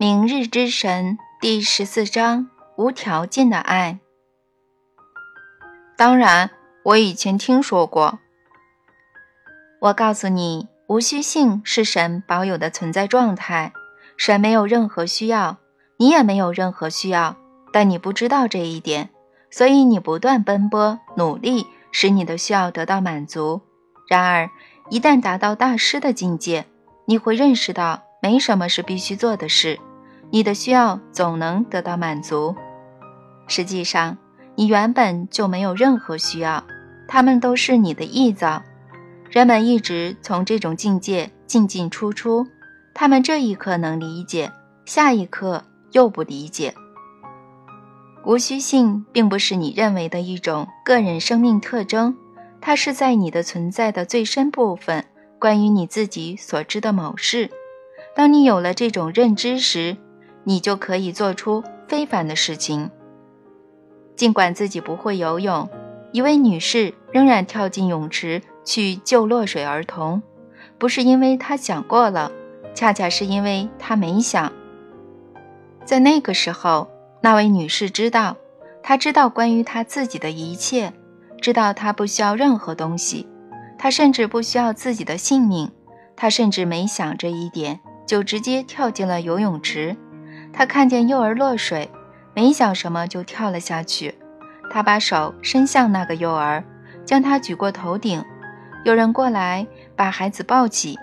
明日之神第十四章无条件的爱。当然，我以前听说过。我告诉你，无需性是神保有的存在状态。神没有任何需要，你也没有任何需要，但你不知道这一点，所以你不断奔波努力，使你的需要得到满足。然而，一旦达到大师的境界，你会认识到没什么是必须做的事，你的需要总能得到满足。实际上，你原本就没有任何需要，他们都是你的臆造。人们一直从这种境界进进出出。他们这一刻能理解，下一刻又不理解。无需性并不是你认为的一种个人生命特征，它是在你的存在的最深部分，关于你自己所知的某事。当你有了这种认知时，你就可以做出非凡的事情。尽管自己不会游泳，一位女士仍然跳进泳池去救落水儿童，不是因为她想过了。恰恰是因为她没想，在那个时候，那位女士知道，她知道关于她自己的一切，知道她不需要任何东西，她甚至不需要自己的性命，她甚至没想这一点，就直接跳进了游泳池。他看见幼儿落水，没想什么就跳了下去。他把手伸向那个幼儿，将他举过头顶，有人过来把孩子抱起。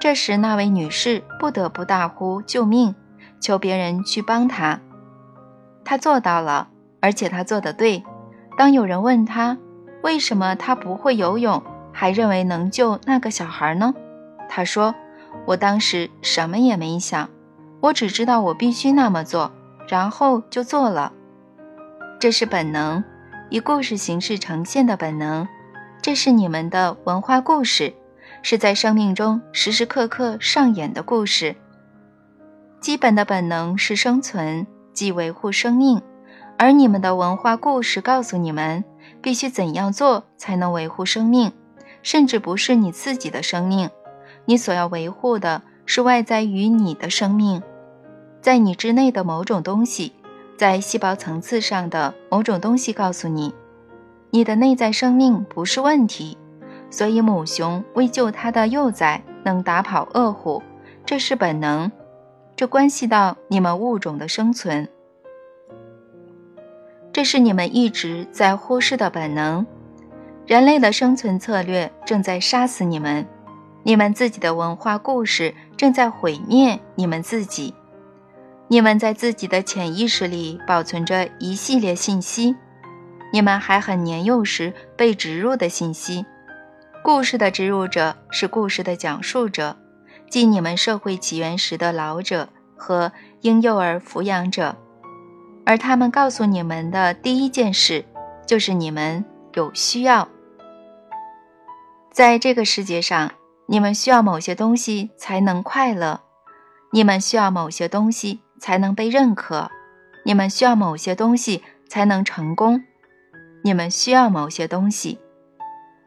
这时，那位女士不得不大呼救命，求别人去帮她。她做到了，而且她做得对。当有人问她为什么她不会游泳，还认为能救那个小孩呢？她说：“我当时什么也没想，我只知道我必须那么做，然后就做了。这是本能，以故事形式呈现的本能。这是你们的文化故事。”是在生命中时时刻刻上演的故事。基本的本能是生存，即维护生命，而你们的文化故事告诉你们必须怎样做才能维护生命，甚至不是你自己的生命，你所要维护的是外在于你的生命，在你之内的某种东西，在细胞层次上的某种东西告诉你，你的内在生命不是问题。所以，母熊为救它的幼崽，能打跑恶虎，这是本能。这关系到你们物种的生存，这是你们一直在忽视的本能。人类的生存策略正在杀死你们，你们自己的文化故事正在毁灭你们自己。你们在自己的潜意识里保存着一系列信息，你们还很年幼时被植入的信息。故事的植入者是故事的讲述者，即你们社会起源时的老者和婴幼儿抚养者，而他们告诉你们的第一件事，就是你们有需要。在这个世界上，你们需要某些东西才能快乐，你们需要某些东西才能被认可，你们需要某些东西才能成功，你们需要某些东西。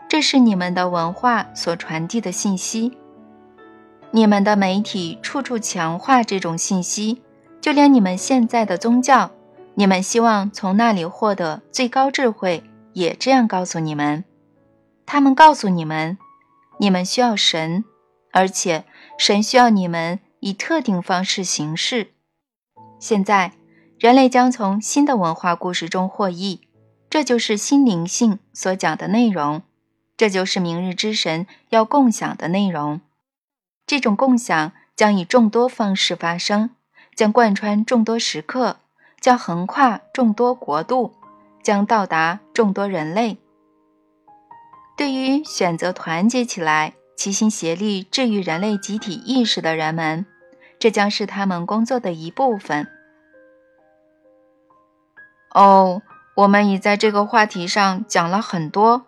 这是你们的文化所传递的信息，你们的媒体处处强化这种信息，就连你们现在的宗教，你们希望从那里获得最高智慧，也这样告诉你们。他们告诉你们，你们需要神，而且神需要你们以特定方式行事。现在，人类将从新的文化故事中获益，这就是新灵性所讲的内容。这就是明日之神要共享的内容。这种共享将以众多方式发生，将贯穿众多时刻，将横跨众多国度，将到达众多人类。对于选择团结起来、齐心协力治愈人类集体意识的人们，这将是他们工作的一部分。哦，我们已在这个话题上讲了很多。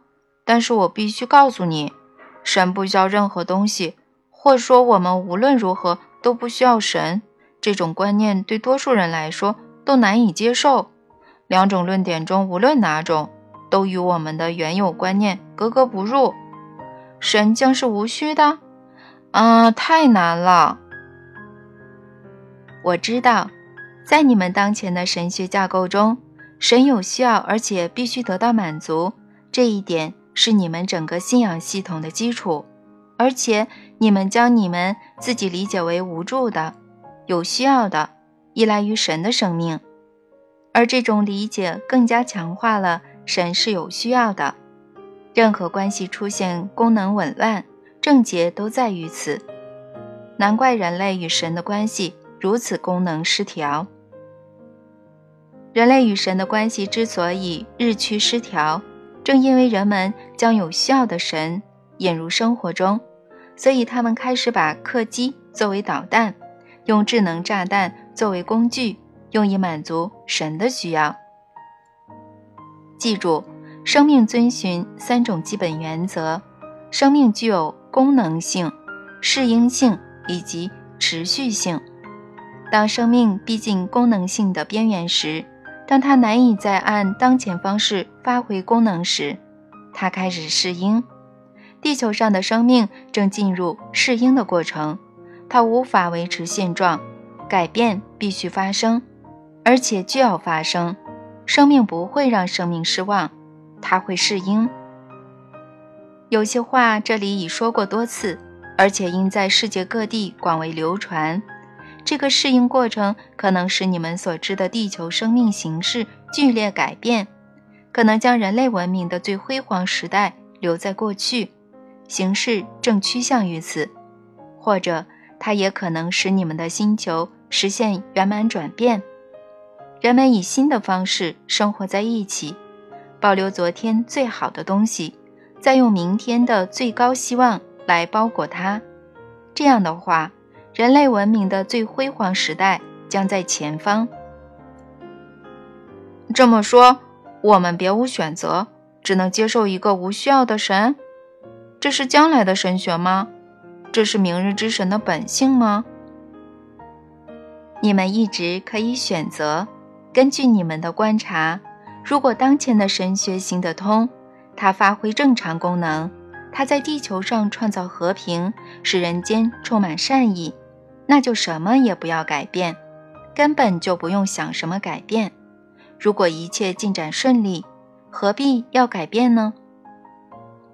但是我必须告诉你，神不需要任何东西，或说我们无论如何都不需要神。这种观念对多数人来说都难以接受。两种论点中，无论哪种，都与我们的原有观念格格不入。神将是无需的？啊，太难了！我知道，在你们当前的神学架构中，神有需要，而且必须得到满足，这一点是你们整个信仰系统的基础。而且，你们将你们自己理解为无助的、有需要的、依赖于神的生命，而这种理解更加强化了神是有需要的。任何关系出现功能紊乱，症结都在于此。难怪人类与神的关系如此功能失调。人类与神的关系之所以日趋失调，正因为人们将有需要的神引入生活中，所以他们开始把客机作为导弹，用智能炸弹作为工具，用以满足神的需要。记住，生命遵循三种基本原则：生命具有功能性、适应性。以及持续性。当生命逼近功能性的边缘时，当它难以再按当前方式发挥功能时，它开始适应。地球上的生命正进入适应的过程，它无法维持现状，改变必须发生，而且就要发生。生命不会让生命失望，它会适应。有些话这里已说过多次。而且应在世界各地广为流传。这个适应过程可能使你们所知的地球生命形式剧烈改变，可能将人类文明的最辉煌时代留在过去，形势正趋向于此；或者它也可能使你们的星球实现圆满转变，人们以新的方式生活在一起，保留昨天最好的东西，再用明天的最高希望。来包裹它，这样的话，人类文明的最辉煌时代将在前方。这么说，我们别无选择，只能接受一个无需要的神？这是将来的神学吗？这是明日之神的本性吗？你们一直可以选择。根据你们的观察，如果当前的神学行得通，它发挥正常功能。它在地球上创造和平，使人间充满善意，那就什么也不要改变，根本就不用想什么改变。如果一切进展顺利，何必要改变呢？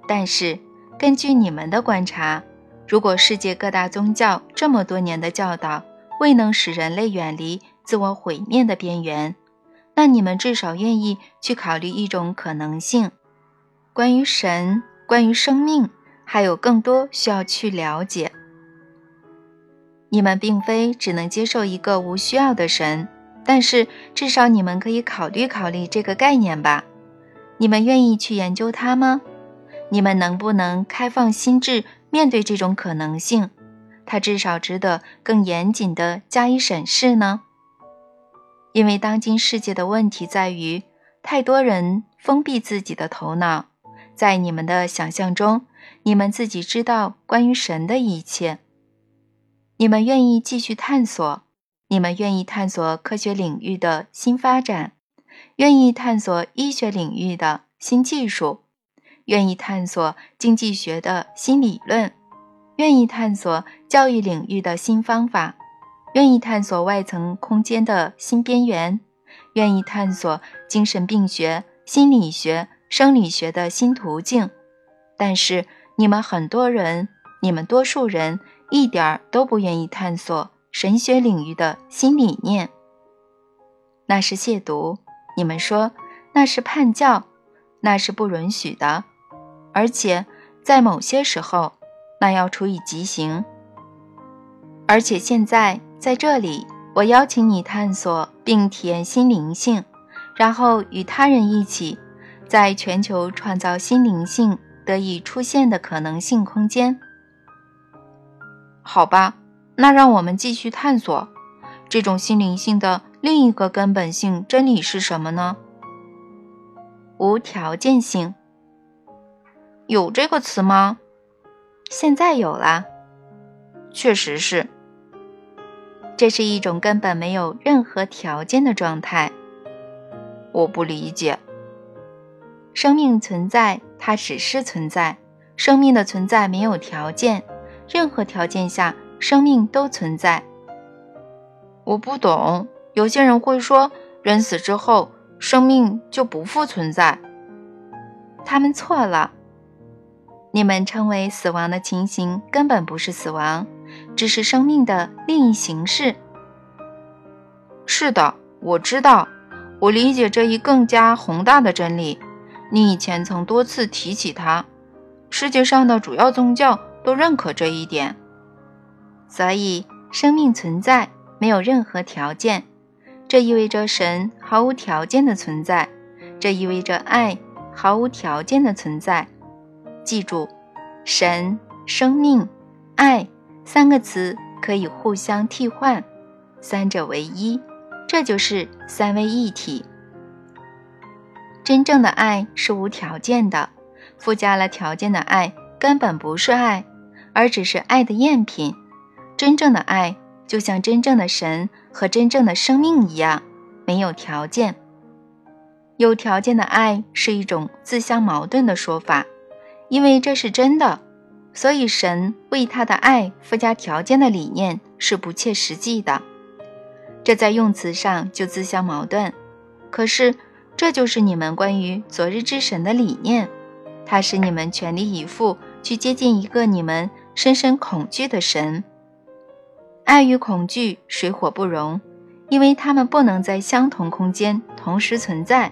但是根据你们的观察，如果世界各大宗教这么多年的教导未能使人类远离自我毁灭的边缘，那你们至少愿意去考虑一种可能性：关于神。关于生命，还有更多需要去了解。你们并非只能接受一个无需要的神，但是至少你们可以考虑考虑这个概念吧。你们愿意去研究它吗？你们能不能开放心智面对这种可能性？它至少值得更严谨的加以审视呢。因为当今世界的问题在于，太多人封闭自己的头脑。在你们的想象中，你们自己知道关于神的一切。你们愿意继续探索，你们愿意探索科学领域的新发展，愿意探索医学领域的新技术，愿意探索经济学的新理论，愿意探索教育领域的新方法，愿意探索外层空间的新边缘，愿意探索精神病学、心理学。生理学的新途径，但是你们很多人，你们多数人一点儿都不愿意探索神学领域的新理念。那是亵渎，你们说那是叛教，那是不允许的，而且在某些时候，那要处以极刑。而且现在在这里，我邀请你探索并体验新灵性，然后与他人一起。在全球创造新灵性得以出现的可能性空间。好吧，那让我们继续探索这种心灵性的另一个根本性真理是什么呢？无条件性。有这个词吗？现在有了。确实是。这是一种根本没有任何条件的状态。我不理解。生命存在，它只是存在。生命的存在没有条件，任何条件下，生命都存在。我不懂。有些人会说，人死之后，生命就不复存在。他们错了。你们称为死亡的情形，根本不是死亡，只是生命的另一形式。是的，我知道，我理解这一更加宏大的真理。你以前曾多次提起它，世界上的主要宗教都认可这一点。所以，生命存在没有任何条件，这意味着神毫无条件的存在，这意味着爱毫无条件的存在。记住，神、生命、爱三个词可以互相替换，三者为一，这就是三位一体。真正的爱是无条件的，附加了条件的爱根本不是爱，而只是爱的赝品。真正的爱就像真正的神和真正的生命一样，没有条件。有条件的爱是一种自相矛盾的说法。因为这是真的，所以神为他的爱附加条件的理念是不切实际的。这在用词上就自相矛盾。可是，这就是你们关于昨日之神的理念，它使你们全力以赴去接近一个你们深深恐惧的神。爱与恐惧水火不容，因为他们不能在相同空间同时存在。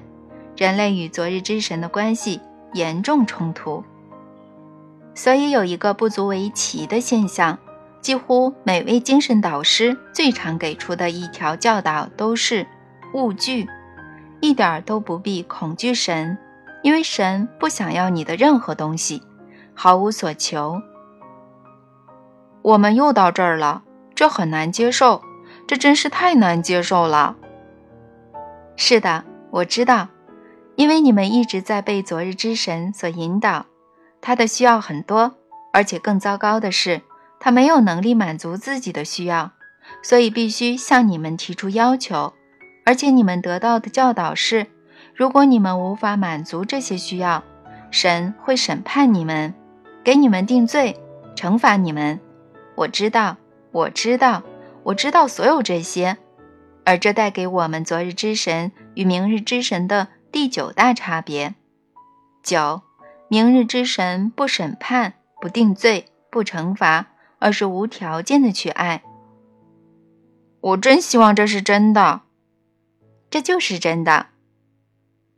人类与昨日之神的关系严重冲突。所以有一个不足为奇的现象，几乎每位精神导师最常给出的一条教导都是：勿惧，一点都不必恐惧神，因为神不想要你的任何东西，毫无所求。我们又到这儿了，这很难接受，这真是太难接受了。是的，我知道，因为你们一直在被昨日之神所引导。他的需要很多，而且更糟糕的是，他没有能力满足自己的需要，所以必须向你们提出要求。而且你们得到的教导是：如果你们无法满足这些需要，神会审判你们，给你们定罪，惩罚你们。我知道，我知道，我知道所有这些。而这带给我们昨日之神与明日之神的第九大差别：九。明日之神不审判、不定罪、不惩罚，而是无条件的去爱。我真希望这是真的，这就是真的。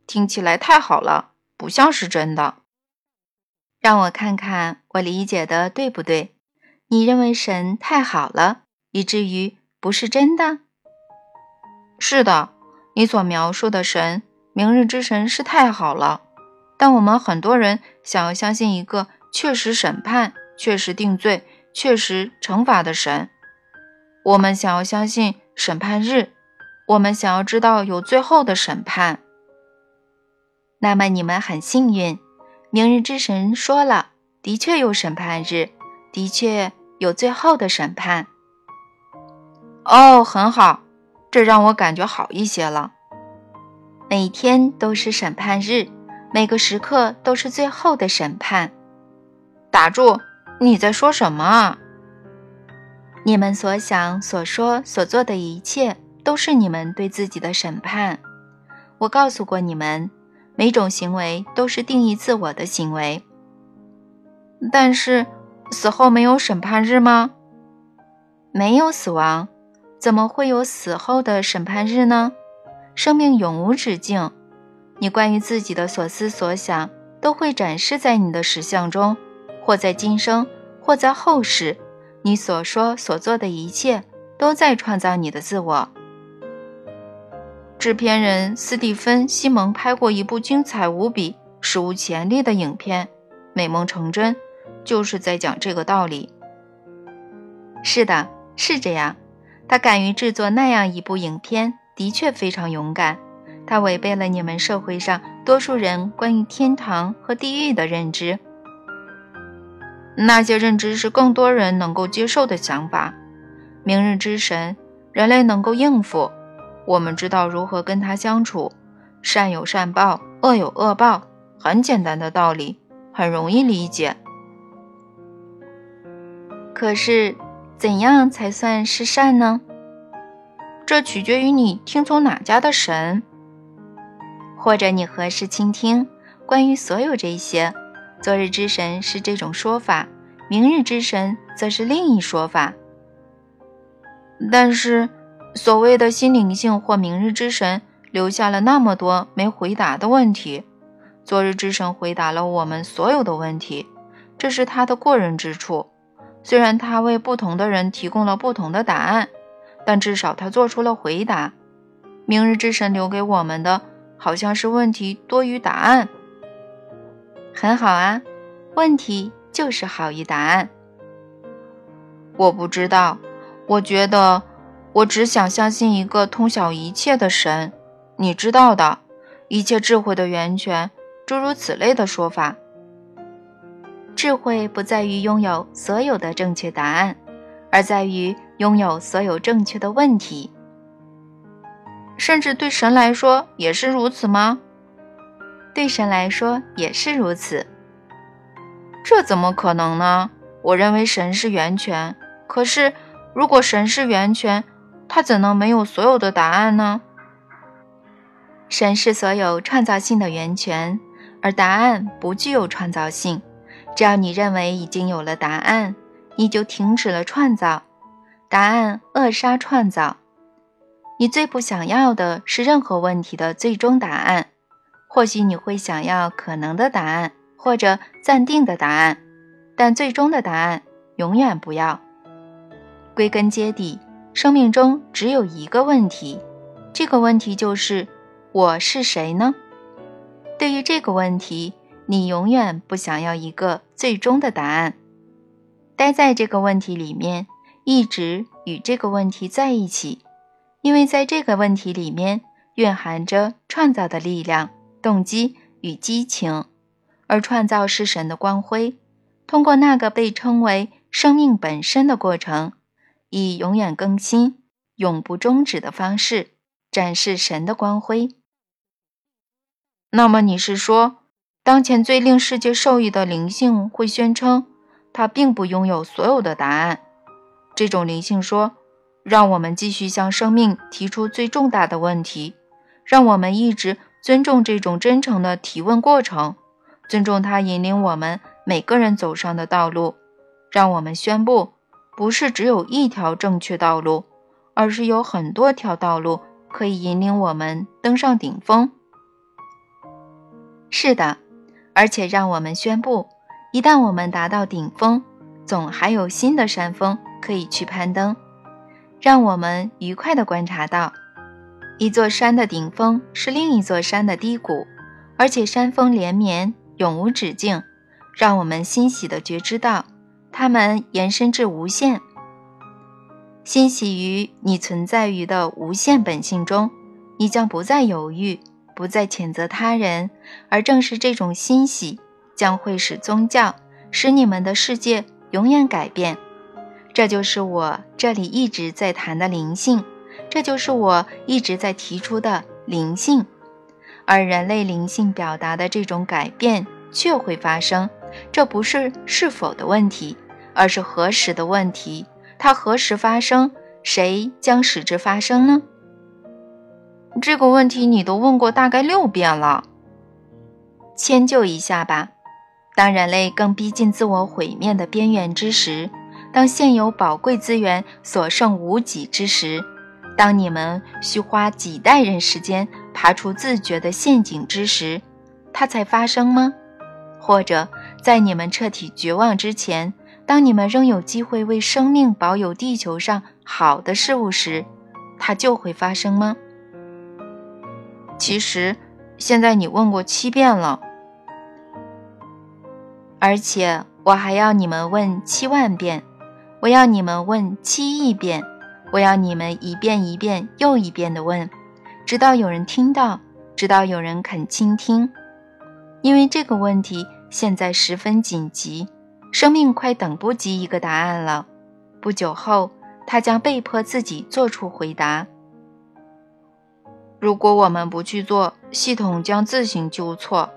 听起来太好了，不像是真的。让我看看我理解的对不对？你认为神太好了，以至于不是真的？是的，你所描述的神，明日之神是太好了。但我们很多人想要相信一个确实审判、确实定罪、确实惩罚的神。我们想要相信审判日，我们想要知道有最后的审判。那么你们很幸运，明日之神说了，的确有审判日，的确有最后的审判。哦，很好，这让我感觉好一些了。每天都是审判日。每个时刻都是最后的审判。打住！你在说什么啊？你们所想、所说、所做的一切，都是你们对自己的审判。我告诉过你们，每种行为都是定义自我的行为。但是，死后没有审判日吗？没有死亡，怎么会有死后的审判日呢？生命永无止境。你关于自己的所思所想，都会展示在你的实相中，或在今生，或在后世。你所说所做的一切，都在创造你的自我。制片人斯蒂芬·西蒙拍过一部精彩无比、史无前例的影片，美梦成真，就是在讲这个道理。是的，是这样。他敢于制作那样一部影片，的确非常勇敢。他违背了你们社会上多数人关于天堂和地狱的认知，那些认知是更多人能够接受的想法。明日之神，人类能够应付，我们知道如何跟他相处，善有善报，恶有恶报，很简单的道理，很容易理解。可是，怎样才算是善呢？这取决于你听从哪家的神，或者你何时倾听。关于所有这些，昨日之神是这种说法，明日之神则是另一说法。但是，所谓的心灵性或明日之神留下了那么多没回答的问题，昨日之神回答了我们所有的问题，这是他的过人之处。虽然他为不同的人提供了不同的答案，但至少他做出了回答。明日之神留给我们的，好像是问题多于答案。很好啊，问题就是好于答案。我不知道，我觉得我只想相信一个通晓一切的神，你知道的，一切智慧的源泉，诸如此类的说法。智慧不在于拥有所有的正确答案，而在于拥有所有正确的问题。甚至对神来说也是如此吗？对神来说也是如此。这怎么可能呢？我认为神是源泉。可是，如果神是源泉，他怎能没有所有的答案呢？神是所有创造性的源泉，而答案不具有创造性。只要你认为已经有了答案，你就停止了创造。答案扼杀创造。你最不想要的是任何问题的最终答案。或许你会想要可能的答案，或者暂定的答案，但最终的答案永远不要。归根结底，生命中只有一个问题，这个问题就是我是谁呢？对于这个问题。你永远不想要一个最终的答案，待在这个问题里面，一直与这个问题在一起，因为在这个问题里面蕴含着创造的力量、动机与激情，而创造是神的光辉，通过那个被称为生命本身的过程，以永远更新、永不终止的方式展示神的光辉。那么你是说？当前最令世界受益的灵性会宣称，它并不拥有所有的答案。这种灵性说：“让我们继续向生命提出最重大的问题，让我们一直尊重这种真诚的提问过程，尊重它引领我们每个人走上的道路。让我们宣布，不是只有一条正确道路，而是有很多条道路可以引领我们登上顶峰。”是的。而且让我们宣布，一旦我们达到顶峰，总还有新的山峰可以去攀登。让我们愉快地观察到，一座山的顶峰是另一座山的低谷，而且山峰连绵，永无止境。让我们欣喜地觉知到，它们延伸至无限。欣喜于你存在于的无限本性中，你将不再犹豫。不再谴责他人，而正是这种欣喜，将会使宗教使你们的世界永远改变。这就是我这里一直在谈的灵性，这就是我一直在提出的灵性。而人类灵性表达的这种改变却会发生，这不是是否的问题，而是何时的问题。它何时发生？谁将使之发生呢？这个问题你都问过大概六遍了，迁就一下吧。当人类更逼近自我毁灭的边缘之时，当现有宝贵资源所剩无几之时，当你们需花几代人时间爬出自觉的陷阱之时，它才发生吗？或者在你们彻底绝望之前，当你们仍有机会为生命保有地球上好的事物时，它就会发生吗？其实，现在你问过七遍了，而且我还要你们问七万遍，我要你们问七亿遍，我要你们一遍一遍又一遍的问，直到有人听到，直到有人肯倾听。因为这个问题现在十分紧急，生命快等不及一个答案了。不久后，他将被迫自己做出回答。如果我们不去做，系统将自行纠错。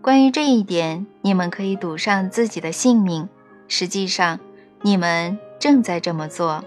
关于这一点，你们可以赌上自己的性命。实际上，你们正在这么做。